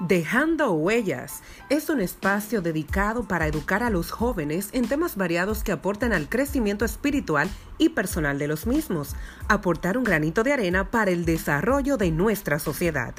Dejando Huellas es un espacio dedicado para educar a los jóvenes en temas variados que aportan al crecimiento espiritual y personal de los mismos, aportar un granito de arena para el desarrollo de nuestra sociedad.